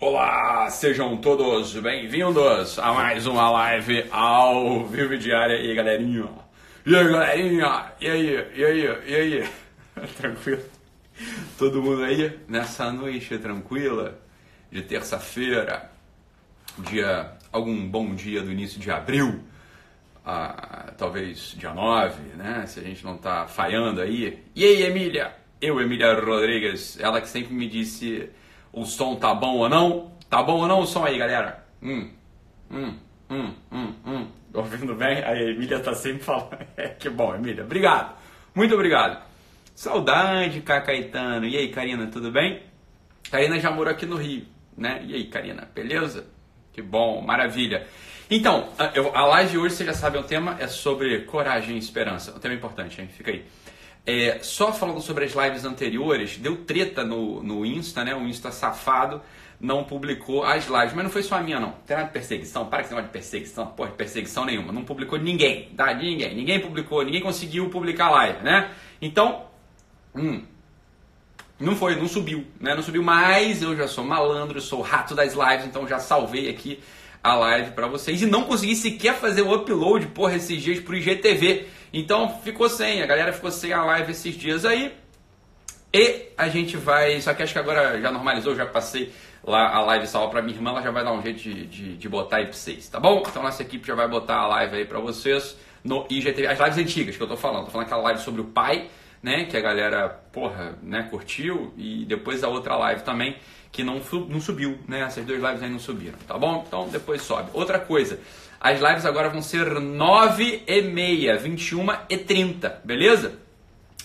Olá, sejam todos bem-vindos a mais uma live ao vivo diária. E aí, galerinha? E aí, galerinha? E aí? E aí? E aí? Tranquilo? Todo mundo aí nessa noite tranquila de terça-feira, dia algum bom dia do início de abril, ah, talvez dia 9, né? Se a gente não tá falhando aí. E aí, Emília? Eu, Emília Rodrigues, ela que sempre me disse o som tá bom ou não. Tá bom ou não o som aí, galera? Hum, hum, hum, hum, hum. Ouvindo bem? A Emília tá sempre falando. É, que bom, Emília. Obrigado. Muito obrigado. Saudade, Caetano. E aí, Karina, tudo bem? Karina já morou aqui no Rio, né? E aí, Karina, beleza? Que bom, maravilha. Então, a live de hoje, você já sabe, o tema é sobre coragem e esperança. Um tema importante, hein? Fica aí. É, só falando sobre as lives anteriores, deu treta no, no Insta, né? O Insta safado não publicou as lives. Mas não foi só a minha, não. Tem nada de perseguição. Para que você de perseguição. Porra, de perseguição nenhuma. Não publicou ninguém, tá? Ninguém. Ninguém publicou, ninguém conseguiu publicar live, né? Então, hum, não foi, não subiu, né? Não subiu mais. Eu já sou malandro, sou rato das lives, então já salvei aqui a live para vocês. E não consegui sequer fazer o upload, porra, esses dias pro IGTV. Então ficou sem, a galera ficou sem a live esses dias aí. E a gente vai. Só que acho que agora já normalizou, já passei lá a live salva pra minha irmã, ela já vai dar um jeito de, de, de botar aí pra vocês, tá bom? Então nossa equipe já vai botar a live aí pra vocês no IGTV. As lives antigas que eu tô falando, tô falando aquela live sobre o pai, né? Que a galera, porra, né, curtiu. E depois a outra live também, que não, não subiu, né? Essas duas lives aí não subiram, tá bom? Então depois sobe. Outra coisa. As lives agora vão ser 9 e meia, 21 e 30, beleza?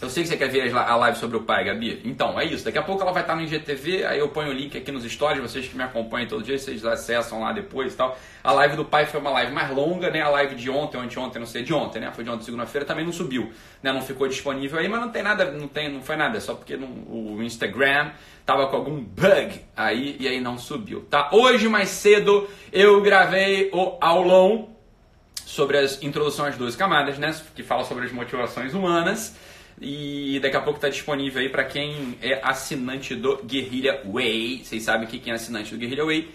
Eu sei que você quer ver a live sobre o pai, Gabi. Então, é isso. Daqui a pouco ela vai estar no IGTV, aí eu ponho o link aqui nos stories, vocês que me acompanham todo dia, vocês acessam lá depois e tal. A live do pai foi uma live mais longa, né? A live de ontem, ou anteontem, não sei, de ontem, né? Foi de ontem, segunda-feira, também não subiu, né? Não ficou disponível aí, mas não tem nada, não tem, não foi nada, só porque não, o Instagram tava com algum bug aí e aí não subiu, tá? Hoje mais cedo eu gravei o aulão sobre as introduções às duas camadas, né? Que fala sobre as motivações humanas. E daqui a pouco está disponível aí para quem é assinante do Guerrilla Way. Vocês sabem que quem é assinante do Guerrilla Way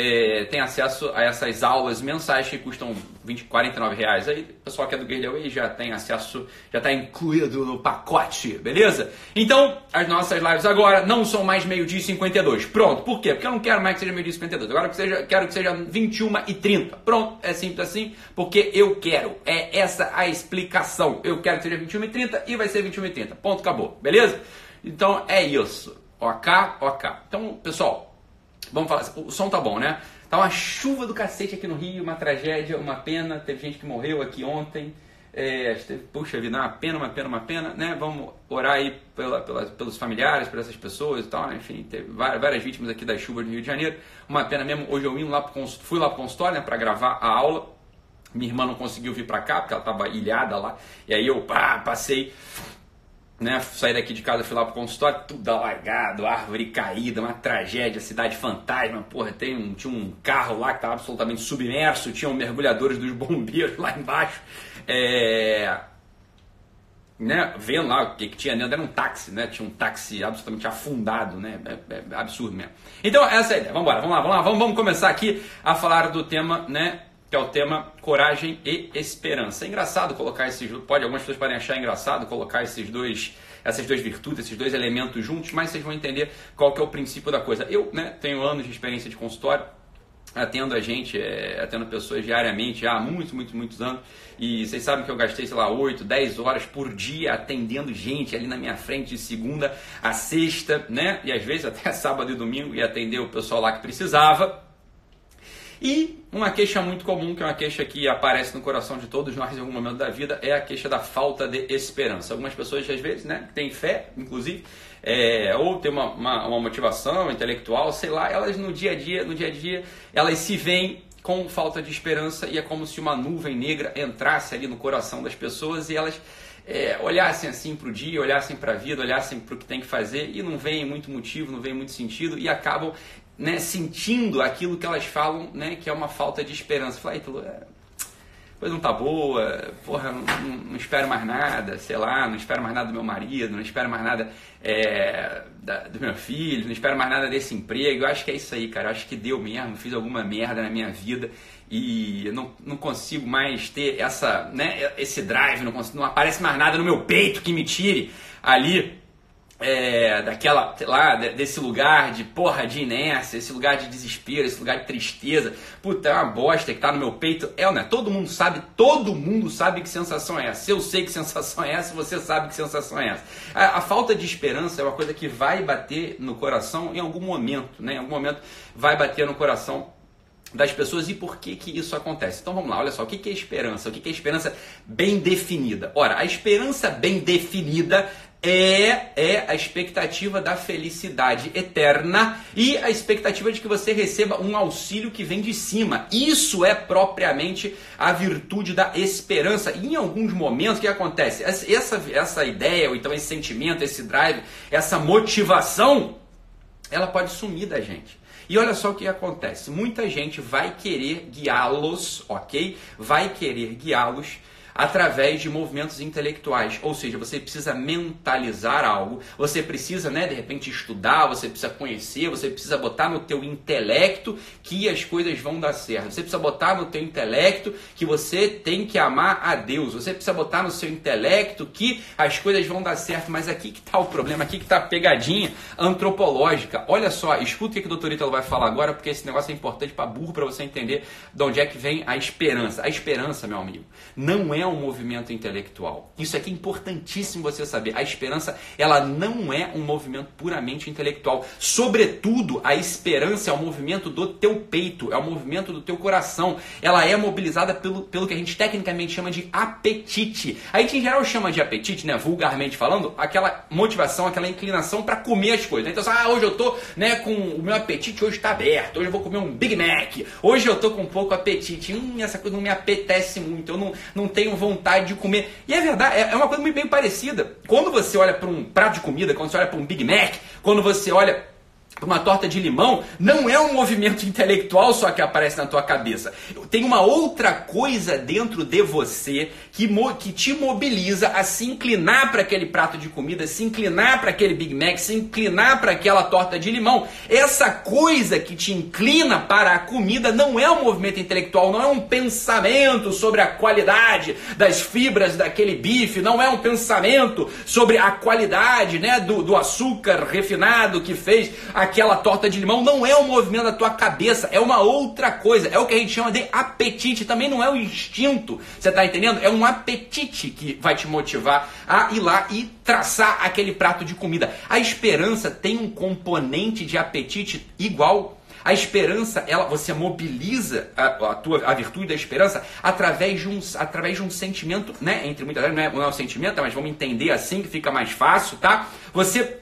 é, tem acesso a essas aulas mensais que custam 20, 49 reais. Aí o pessoal que é do Way já tem acesso, já está incluído no pacote, beleza? Então, as nossas lives agora não são mais meio-dia e 52. Pronto, por quê? Porque eu não quero mais que seja meio-dia e 52. Agora que seja, quero que seja 21 e 30. Pronto, é simples assim, porque eu quero. É essa a explicação. Eu quero que seja 21 e 30 e vai ser 21 e 30. Ponto, acabou, beleza? Então é isso. Ok, ok. Então, pessoal, Vamos falar, o som tá bom, né? Tá uma chuva do cacete aqui no Rio, uma tragédia, uma pena. Teve gente que morreu aqui ontem. É, puxa vida, uma pena, uma pena, uma pena, né? Vamos orar aí pela, pela, pelos familiares, por essas pessoas e tal, né? Enfim, teve várias, várias, vítimas aqui das chuvas do Rio de Janeiro. Uma pena mesmo. Hoje eu lá pro, fui lá para o consultório né, para gravar a aula. Minha irmã não conseguiu vir para cá porque ela estava ilhada lá. E aí eu pá, passei né, saí daqui de casa, fui lá pro consultório, tudo alargado, árvore caída, uma tragédia, cidade fantasma, porra, tem um, tinha um carro lá que estava absolutamente submerso, tinham mergulhadores dos bombeiros lá embaixo, é, né, vendo lá o que, que tinha dentro, era um táxi, né, tinha um táxi absolutamente afundado, né, é, é absurdo mesmo. Então, essa é a ideia, vamos embora, vamos lá, vamos lá, vamos, vamos começar aqui a falar do tema, né, que é o tema coragem e esperança. É engraçado colocar esses, pode algumas pessoas podem achar engraçado colocar esses dois essas duas virtudes, esses dois elementos juntos, mas vocês vão entender qual que é o princípio da coisa. Eu, né, tenho anos de experiência de consultório, atendo a gente, é, atendo pessoas diariamente há muitos, muitos, muitos anos. E vocês sabem que eu gastei, sei lá, 8, 10 horas por dia atendendo gente ali na minha frente de segunda a sexta, né? E às vezes até sábado e domingo e atender o pessoal lá que precisava. E uma queixa muito comum, que é uma queixa que aparece no coração de todos nós em algum momento da vida, é a queixa da falta de esperança. Algumas pessoas, às vezes, né, têm fé, inclusive, é, ou tem uma, uma, uma, motivação intelectual, sei lá, elas no dia a dia, no dia a dia, elas se veem com falta de esperança e é como se uma nuvem negra entrasse ali no coração das pessoas e elas é, olhassem assim para o dia, olhassem para a vida, olhassem para o que tem que fazer e não veem muito motivo, não veem muito sentido e acabam né, sentindo aquilo que elas falam, né, que é uma falta de esperança. Fala, Ítalo, é, coisa não tá boa, porra, não, não, não, espero mais nada, sei lá, não espero mais nada do meu marido, não espero mais nada é, da, do meu filho, não espero mais nada desse emprego. Eu acho que é isso aí, cara. Eu acho que deu mesmo, fiz alguma merda na minha vida e eu não, não consigo mais ter essa, né, esse drive, não, consigo, não aparece mais nada no meu peito que me tire ali é, daquela, lá, desse lugar de porra de inércia, esse lugar de desespero, esse lugar de tristeza. Puta, é uma bosta que tá no meu peito. É, né? Todo mundo sabe, todo mundo sabe que sensação é essa. Eu sei que sensação é essa, você sabe que sensação é essa. A, a falta de esperança é uma coisa que vai bater no coração em algum momento, né? Em algum momento vai bater no coração das pessoas e por que, que isso acontece. Então vamos lá, olha só, o que, que é esperança? O que, que é esperança bem definida? Ora, a esperança bem definida é, é a expectativa da felicidade eterna e a expectativa de que você receba um auxílio que vem de cima. Isso é propriamente a virtude da esperança. E em alguns momentos, o que acontece? Essa, essa ideia, ou então esse sentimento, esse drive, essa motivação, ela pode sumir da gente. E olha só o que acontece: muita gente vai querer guiá-los, ok? Vai querer guiá-los através de movimentos intelectuais. Ou seja, você precisa mentalizar algo, você precisa, né, de repente estudar, você precisa conhecer, você precisa botar no teu intelecto que as coisas vão dar certo. Você precisa botar no teu intelecto que você tem que amar a Deus. Você precisa botar no seu intelecto que as coisas vão dar certo. Mas aqui que está o problema, aqui que está a pegadinha antropológica. Olha só, escuta o que, o doutor Ítalo vai falar agora, porque esse negócio é importante para burro, para você entender de onde é que vem a esperança. A esperança, meu amigo, não é um movimento intelectual. Isso aqui é importantíssimo você saber. A esperança, ela não é um movimento puramente intelectual. Sobretudo, a esperança é um movimento do teu peito, é um movimento do teu coração. Ela é mobilizada pelo, pelo que a gente tecnicamente chama de apetite. A gente em geral chama de apetite, né, vulgarmente falando, aquela motivação, aquela inclinação para comer as coisas. Então, ah, hoje eu tô, né, com o meu apetite hoje está aberto. Hoje eu vou comer um Big Mac. Hoje eu tô com pouco apetite. Hum, essa coisa não me apetece muito. Eu não, não tenho vontade de comer. E é verdade, é, é uma coisa muito bem parecida. Quando você olha para um prato de comida, quando você olha para um Big Mac, quando você olha uma torta de limão não é um movimento intelectual só que aparece na tua cabeça. Tem uma outra coisa dentro de você que, que te mobiliza a se inclinar para aquele prato de comida, se inclinar para aquele Big Mac, se inclinar para aquela torta de limão. Essa coisa que te inclina para a comida não é um movimento intelectual, não é um pensamento sobre a qualidade das fibras daquele bife, não é um pensamento sobre a qualidade né, do, do açúcar refinado que fez aquela torta de limão não é um movimento da tua cabeça, é uma outra coisa. É o que a gente chama de apetite. Também não é o instinto. Você está entendendo? É um apetite que vai te motivar a ir lá e traçar aquele prato de comida. A esperança tem um componente de apetite igual a esperança, ela, você mobiliza a, a, tua, a virtude da esperança através de um, através de um sentimento, né? Entre muitas vezes, não é, não é um sentimento, mas vamos entender assim que fica mais fácil, tá? Você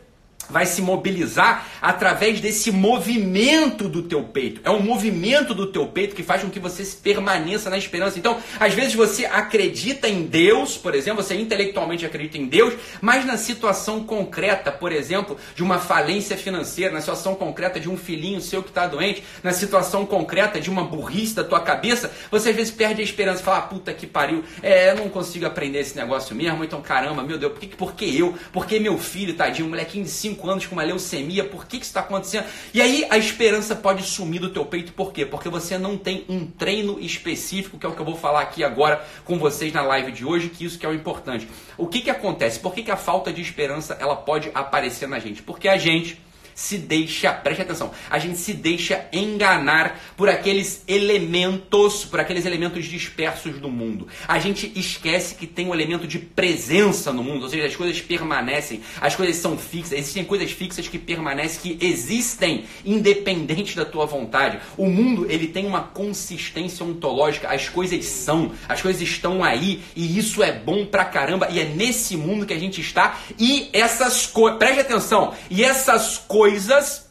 vai se mobilizar através desse movimento do teu peito. É um movimento do teu peito que faz com que você permaneça na esperança. Então, às vezes você acredita em Deus, por exemplo, você intelectualmente acredita em Deus, mas na situação concreta, por exemplo, de uma falência financeira, na situação concreta de um filhinho seu que está doente, na situação concreta de uma burrice da tua cabeça, você às vezes perde a esperança, fala, ah, puta que pariu, é, eu não consigo aprender esse negócio mesmo, então caramba, meu Deus, por que, por que eu? Por que meu filho, tadinho, um molequinho de 5 5 anos com uma leucemia, por que, que isso está acontecendo? E aí a esperança pode sumir do teu peito, por quê? Porque você não tem um treino específico, que é o que eu vou falar aqui agora com vocês na live de hoje, que isso que é o importante. O que, que acontece? Por que, que a falta de esperança ela pode aparecer na gente? Porque a gente se deixa, preste atenção, a gente se deixa enganar por aqueles elementos, por aqueles elementos dispersos do mundo. A gente esquece que tem um elemento de presença no mundo, ou seja, as coisas permanecem, as coisas são fixas, existem coisas fixas que permanecem, que existem, independente da tua vontade. O mundo, ele tem uma consistência ontológica, as coisas são, as coisas estão aí, e isso é bom pra caramba, e é nesse mundo que a gente está, e essas coisas, preste atenção, e essas coisas coisas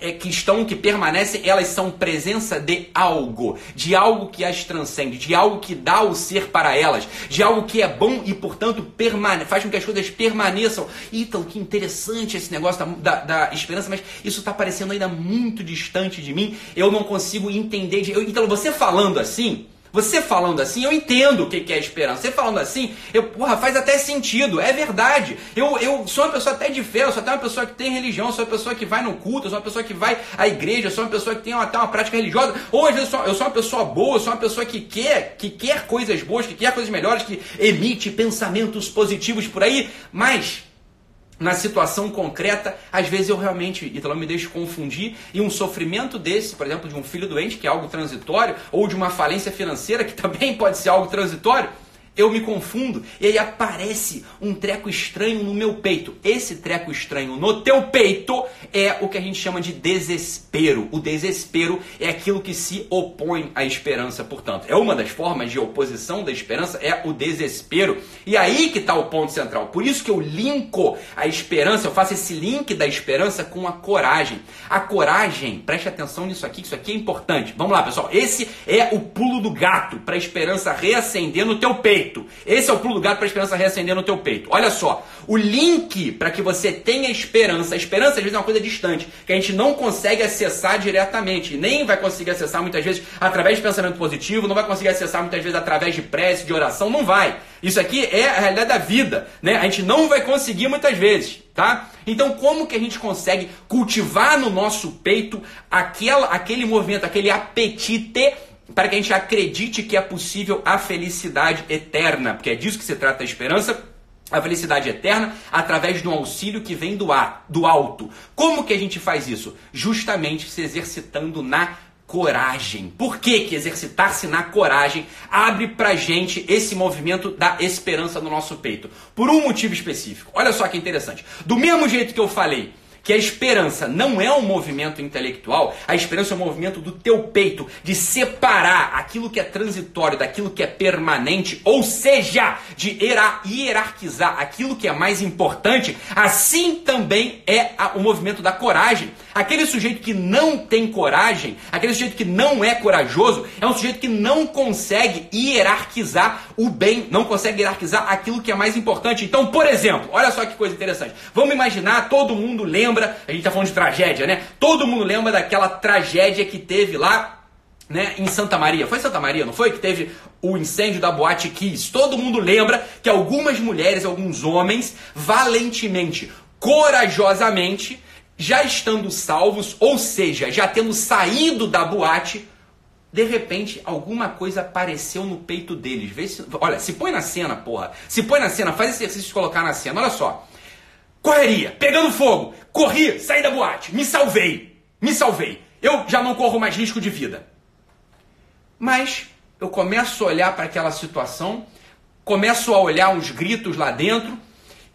é, que estão, que permanecem, elas são presença de algo, de algo que as transcende, de algo que dá o ser para elas, de algo que é bom e, portanto, permane faz com que as coisas permaneçam. Então, que interessante esse negócio da, da, da esperança, mas isso está parecendo ainda muito distante de mim, eu não consigo entender. Então, você falando assim, Você falando assim, eu entendo o que é esperança. Você falando assim, eu, porra, faz até sentido, é verdade. Eu, eu sou uma pessoa até de fé, eu sou até uma pessoa que tem religião, sou uma pessoa que vai no culto, eu sou uma pessoa que vai à igreja, eu sou uma pessoa que tem até uma prática religiosa. Ou às vezes eu sou, eu sou uma pessoa boa, eu sou uma pessoa que quer, que quer coisas boas, que quer coisas melhores, que emite pensamentos positivos por aí, mas na situação concreta, às vezes eu realmente, então me deixo confundir e um sofrimento desse, por exemplo, de um filho doente, que é algo transitório, ou de uma falência financeira, que também pode ser algo transitório, eu me confundo e aí aparece um treco estranho no meu peito. Esse treco estranho no teu peito é o que a gente chama de desespero. O desespero é aquilo que se opõe à esperança, portanto. É uma das formas de oposição da esperança, é o desespero. E aí que está o ponto central. Por isso que eu linko a esperança, eu faço esse link da esperança com a coragem. A coragem, preste atenção nisso aqui, que isso aqui é importante. Vamos lá, pessoal. Esse é o pulo do gato para a esperança reacender no teu peito peito. Esse é o gato para a esperança reacender no teu peito. Olha só, o link para que você tenha esperança, a esperança às vezes é uma coisa distante, que a gente não consegue acessar diretamente, nem vai conseguir acessar muitas vezes através de pensamento positivo, não vai conseguir acessar muitas vezes através de prece, de oração, não vai. Isso aqui é a realidade da vida, né? A gente não vai conseguir muitas vezes, tá? Então, como que a gente consegue cultivar no nosso peito aquela, aquele movimento, aquele apetite para que a gente acredite que é possível a felicidade eterna, porque é disso que se trata a esperança. A felicidade eterna através de um auxílio que vem do, ar, do alto. Como que a gente faz isso? Justamente se exercitando na coragem. Por que, que exercitar-se na coragem abre pra gente esse movimento da esperança no nosso peito? Por um motivo específico. Olha só que interessante. Do mesmo jeito que eu falei que a esperança não é um movimento intelectual, a esperança é um movimento do teu peito, de separar aquilo que é transitório daquilo que é permanente, ou seja, de hierarquizar aquilo que é mais importante, assim também é o movimento da coragem. Aquele sujeito que não tem coragem, aquele sujeito que não é corajoso, é um sujeito que não consegue hierarquizar o bem, não consegue hierarquizar aquilo que é mais importante. Então, por exemplo, olha só que coisa interessante. Vamos imaginar, todo mundo lembra, a gente está falando de tragédia, né? Todo mundo lembra daquela tragédia que teve lá né, em Santa Maria. Foi Santa Maria, não foi? Que teve o incêndio da Boate Kiss. Todo mundo lembra que algumas mulheres, alguns homens, valentemente, corajosamente, já estando salvos, ou seja, já tendo saído da boate, de repente alguma coisa apareceu no peito deles. Vê se, olha, se põe na cena, porra. Se põe na cena, faz exercício de colocar na cena. Olha só. Correria, pegando fogo, corri, saí da boate, me salvei, me salvei. Eu já não corro mais risco de vida. Mas eu começo a olhar para aquela situação, começo a olhar uns gritos lá dentro,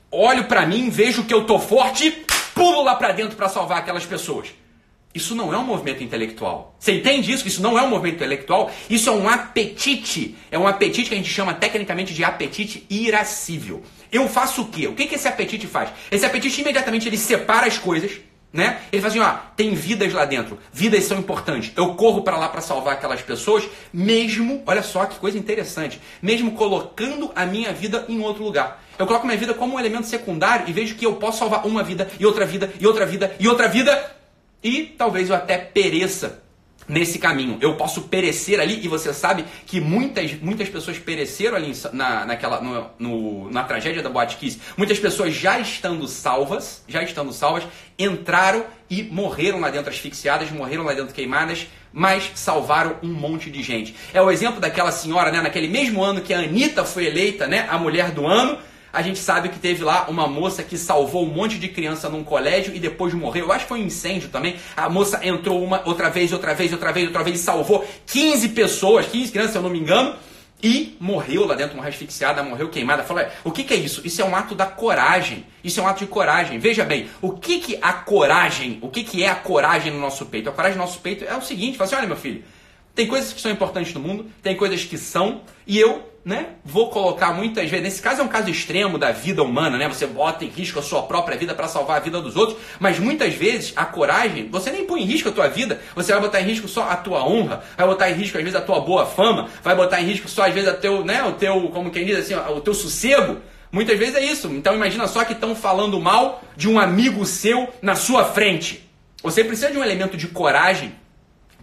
olho para mim, vejo que eu tô forte pulo lá para dentro para salvar aquelas pessoas. Isso não é um movimento intelectual. Você entende isso? Isso não é um movimento intelectual. Isso é um apetite. É um apetite que a gente chama tecnicamente de apetite irascível. Eu faço o quê? O que, que esse apetite faz? Esse apetite imediatamente ele separa as coisas, né? Ele faz assim, ó, tem vidas lá dentro. Vidas são importantes. Eu corro para lá para salvar aquelas pessoas, mesmo, olha só que coisa interessante, mesmo colocando a minha vida em outro lugar. Eu coloco minha vida como um elemento secundário e vejo que eu posso salvar uma vida e outra vida e outra vida e outra vida e talvez eu até pereça nesse caminho. Eu posso perecer ali e você sabe que muitas, muitas pessoas pereceram ali na, naquela, no, no, na tragédia da Boate Kiss. Muitas pessoas já estando salvas, já estando salvas, entraram e morreram lá dentro asfixiadas, morreram lá dentro queimadas, mas salvaram um monte de gente. É o exemplo daquela senhora, né, naquele mesmo ano que a Anitta foi eleita, né, a mulher do ano, a gente sabe que teve lá uma moça que salvou um monte de criança num colégio e depois morreu. Eu acho que foi um incêndio também. A moça entrou uma outra vez, outra vez, outra vez, outra vez e salvou 15 pessoas, 15 crianças, se eu não me engano. E morreu lá dentro, morreu asfixiada, morreu queimada. Fala, o que, que, é isso? Isso é um ato da coragem. Isso é um ato de coragem. Veja bem, o que, que a coragem, o que, que é a coragem no nosso peito? A coragem no nosso peito é o seguinte: fala assim, olha meu filho, tem coisas que são importantes no mundo, tem coisas que são, e eu né, vou colocar muitas vezes, nesse caso é um caso extremo da vida humana, né? Você bota em risco a sua própria vida para salvar a vida dos outros, mas muitas vezes a coragem, você nem põe em risco a tua vida, você vai botar em risco só a tua honra, vai botar em risco às vezes a tua boa fama, vai botar em risco só às vezes a teu, né, o teu, como quem diz assim, o teu sossego. Muitas vezes é isso. Então imagina só que estão falando mal de um amigo seu na sua frente. Você precisa de um elemento de coragem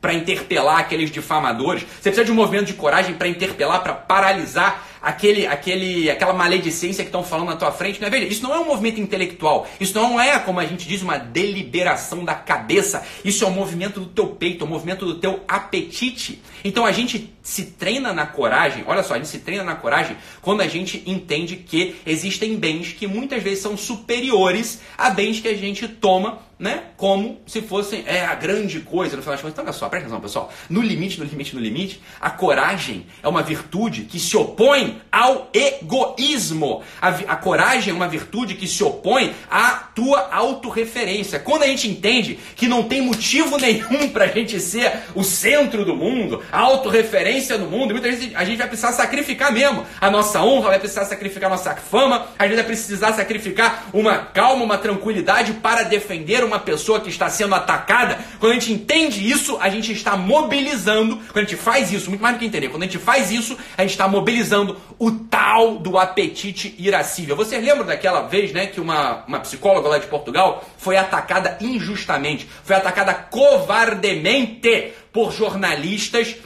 para interpelar aqueles difamadores. Você precisa de um movimento de coragem para interpelar, para paralisar aquele, aquele, aquela maledicência que estão falando na tua frente. Né? Veja, isso não é um movimento intelectual. Isso não é, como a gente diz, uma deliberação da cabeça. Isso é um movimento do teu peito, um movimento do teu apetite. Então a gente se treina na coragem. Olha só, a gente se treina na coragem quando a gente entende que existem bens que muitas vezes são superiores a bens que a gente toma né? Como se fossem é a grande coisa no final das contas. Então, olha só, presta atenção, pessoal. No limite, no limite, no limite, a coragem é uma virtude que se opõe ao egoísmo. A, a coragem é uma virtude que se opõe à tua autorreferência. Quando a gente entende que não tem motivo nenhum para a gente ser o centro do mundo, a autorreferência no mundo, muitas vezes a gente vai precisar sacrificar mesmo a nossa honra, vai precisar sacrificar a nossa fama, a gente vai precisar sacrificar uma calma, uma tranquilidade para defender uma pessoa que está sendo atacada, quando a gente entende isso, a gente está mobilizando, quando a gente faz isso, muito mais do que entender, quando a gente faz isso, a gente está mobilizando o tal do apetite irascível. Você lembra daquela vez, né, que uma, uma psicóloga lá de Portugal foi atacada injustamente, foi atacada covardemente por jornalistas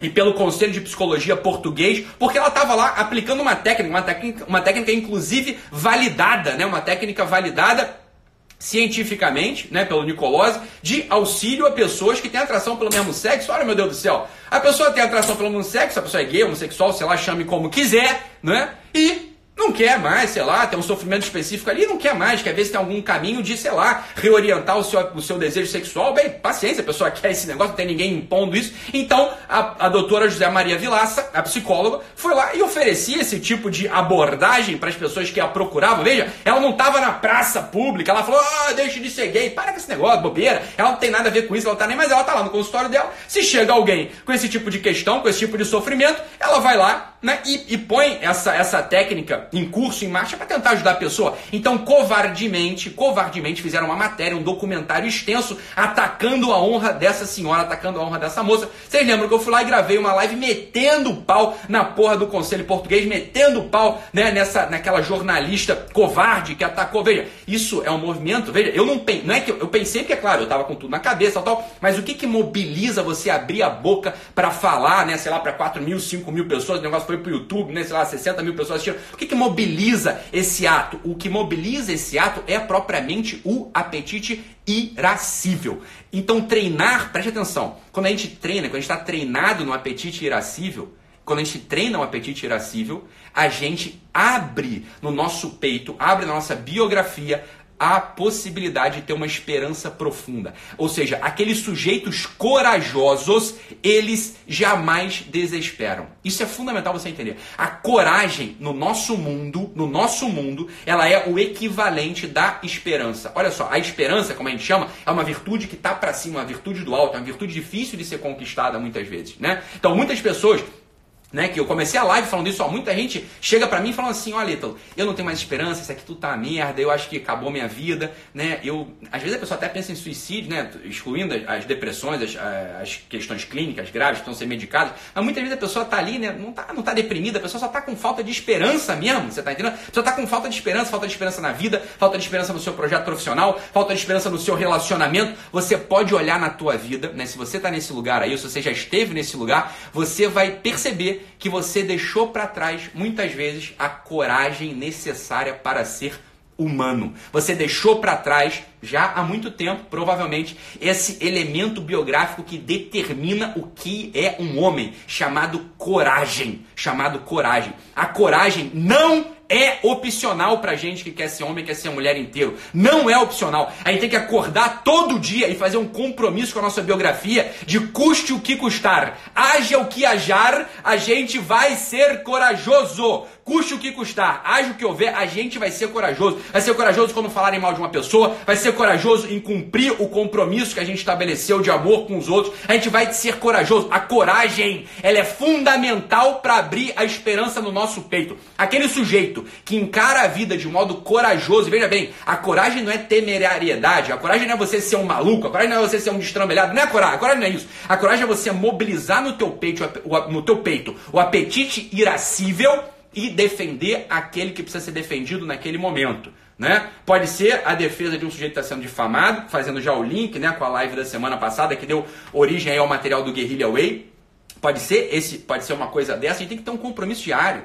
e pelo Conselho de Psicologia português, porque ela estava lá aplicando uma técnica, uma técnica, uma técnica inclusive validada, né, uma técnica validada cientificamente, né, pelo Nicolose, de auxílio a pessoas que têm atração pelo mesmo sexo. Olha, meu Deus do céu, a pessoa tem atração pelo mesmo sexo, a pessoa é gay, homossexual, sei lá, chame como quiser, né? E não quer mais, sei lá, tem um sofrimento específico ali, não quer mais, quer ver se tem algum caminho de, sei lá, reorientar o seu, o seu desejo sexual. Bem, paciência, a pessoa quer esse negócio, não tem ninguém impondo isso. Então, a, a doutora José Maria Vilaça, a psicóloga, foi lá e oferecia esse tipo de abordagem para as pessoas que a procuravam. Veja, ela não estava na praça pública, ela falou, ah, deixe de ser gay, para com esse negócio, bobeira. Ela não tem nada a ver com isso, ela tá nem mais, ela tá lá no consultório dela. Se chega alguém com esse tipo de questão, com esse tipo de sofrimento, ela vai lá né, e, e põe essa, essa técnica em curso, em marcha, para tentar ajudar a pessoa. Então, covardemente, covardemente fizeram uma matéria, um documentário extenso, atacando a honra dessa senhora, atacando a honra dessa moça. Vocês lembram que eu fui lá e gravei uma live metendo pau na porra do Conselho Português, metendo pau né, nessa, naquela jornalista covarde que atacou. Veja, isso é um movimento, veja, eu não, não é que eu, pensei que, é claro, eu estava com tudo na cabeça tal, mas o que que mobiliza você abrir a boca para falar, né, sei lá, para 4 mil, 5 mil pessoas, negócio foi pro YouTube, né, sei lá, 60 mil pessoas assistindo. O que que mobiliza esse ato? O que mobiliza esse ato é propriamente o apetite irascível. Então treinar, preste atenção, quando a gente treina, quando a gente está treinado no apetite irascível, quando a gente treina o apetite irascível, a gente abre no nosso peito, abre na nossa biografia a possibilidade de ter uma esperança profunda. Ou seja, aqueles sujeitos corajosos, eles jamais desesperam. Isso é fundamental você entender. A coragem no nosso mundo, no nosso mundo, ela é o equivalente da esperança. Olha só, a esperança, como a gente chama, é uma virtude que está para cima, uma virtude do alto, é uma virtude difícil de ser conquistada muitas vezes, né? Então, muitas pessoas né, que eu comecei a live falando isso, ó, muita gente chega para mim falando assim, olha, Ítalo, eu não tenho mais esperança, isso aqui tudo tá uma merda, eu acho que acabou minha vida, né, eu, às vezes a pessoa até pensa em suicídio, né, excluindo as depressões, as, as questões clínicas graves que estão sendo medicadas, mas muitas vezes a pessoa tá ali, né, não tá, não tá deprimida, a pessoa só tá com falta de esperança mesmo, você tá entendendo? A pessoa tá com falta de esperança, falta de esperança na vida, falta de esperança no seu projeto profissional, falta de esperança no seu relacionamento, você pode olhar na tua vida, né, se você tá nesse lugar aí, se você já esteve nesse lugar, você vai perceber que você deixou para trás muitas vezes a coragem necessária para ser humano. Você deixou para trás já há muito tempo, provavelmente, esse elemento biográfico que determina o que é um homem, chamado coragem, chamado coragem. A coragem não é opcional pra gente que quer ser homem, quer ser mulher inteiro. Não é opcional. A gente tem que acordar todo dia e fazer um compromisso com a nossa biografia de custe o que custar. Haja o que hajar, a gente vai ser corajoso. Custe o que custar, haja o que houver, a gente vai ser corajoso. Vai ser corajoso quando falarem mal de uma pessoa, vai ser corajoso em cumprir o compromisso que a gente estabeleceu de amor com os outros. A gente vai ser corajoso. A coragem, ela é fundamental para abrir a esperança no nosso peito. Aquele sujeito que encara a vida de modo corajoso, veja bem, a coragem não é temerariedade, a coragem não é você ser um maluco, a coragem não é você ser um destrambelhado, não é a coragem, a coragem não é isso. A coragem é você mobilizar no teu peito, no teu peito o apetite irascível e defender aquele que precisa ser defendido naquele momento. né? Pode ser a defesa de um sujeito que está sendo difamado, fazendo já o link, né, com a live da semana passada que deu origem ao material do Guerrilla Way. Pode ser esse, pode ser uma coisa dessa. A gente tem que ter um compromisso diário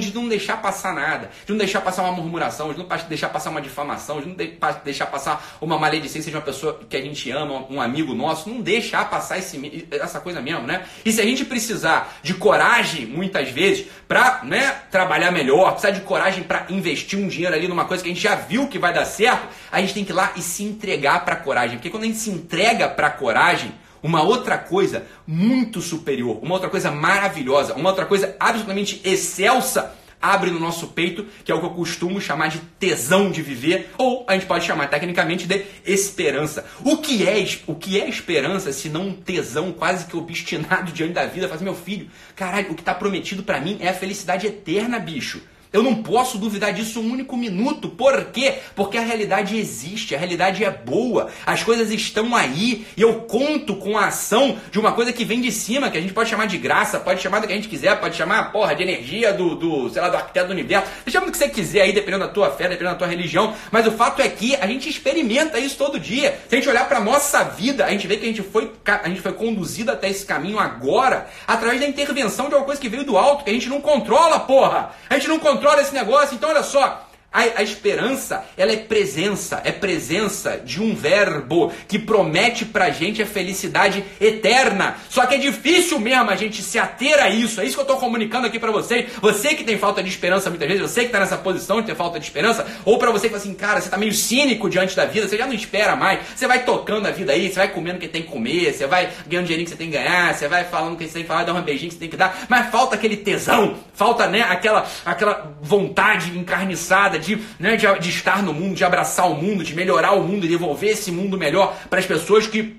de não deixar passar nada, de não deixar passar uma murmuração, de não deixar passar uma difamação, de não deixar passar uma maledicência de uma pessoa que a gente ama, um amigo nosso, não deixar passar esse, essa coisa mesmo, né? E se a gente precisar de coragem, muitas vezes, para né, trabalhar melhor, precisar de coragem para investir um dinheiro ali numa coisa que a gente já viu que vai dar certo, a gente tem que ir lá e se entregar para coragem, porque quando a gente se entrega para coragem, uma outra coisa muito superior, uma outra coisa maravilhosa, uma outra coisa absolutamente excelsa abre no nosso peito, que é o que eu costumo chamar de tesão de viver, ou a gente pode chamar tecnicamente de esperança. O que é, o que é esperança se não um tesão quase que obstinado diante da vida? Faz meu filho, caralho, o que está prometido para mim é a felicidade eterna, bicho. Eu não posso duvidar disso um único minuto. Por quê? Porque a realidade existe, a realidade é boa, as coisas estão aí e eu conto com a ação de uma coisa que vem de cima, que a gente pode chamar de graça, pode chamar do que a gente quiser, pode chamar, porra, de energia do, do sei lá, do arquiteto do universo. Chama o que você quiser aí, dependendo da tua fé, dependendo da tua religião. Mas o fato é que a gente experimenta isso todo dia. Se a gente olhar para nossa vida, a gente vê que a gente foi, a gente foi conduzido até esse caminho agora através da intervenção de alguma coisa que veio do alto, que a gente não controla, porra. A gente não controla controla esse negócio. Então, olha só, a, a, esperança, ela é presença, é presença de um verbo que promete pra gente a felicidade eterna. Só que é difícil mesmo a gente se ater a isso. É isso que eu tô comunicando aqui para vocês. Você que tem falta de esperança muitas vezes, você que tá nessa posição de ter falta de esperança, ou para você que fala assim, cara, você tá meio cínico diante da vida, você já não espera mais. Você vai tocando a vida aí, você vai comendo o que tem que comer, você vai ganhando o dinheirinho que você tem que ganhar, você vai falando o que você tem que falar, dando um beijinho que você tem que dar, mas falta aquele tesão, falta, né, aquela aquela vontade encarniçada de, né, de, de estar no mundo, de abraçar o mundo, de melhorar o mundo e devolver esse mundo melhor para as pessoas que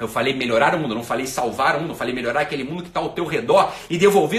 eu falei melhorar o mundo, não falei salvar o mundo, eu falei melhorar aquele mundo que está ao teu redor e devolver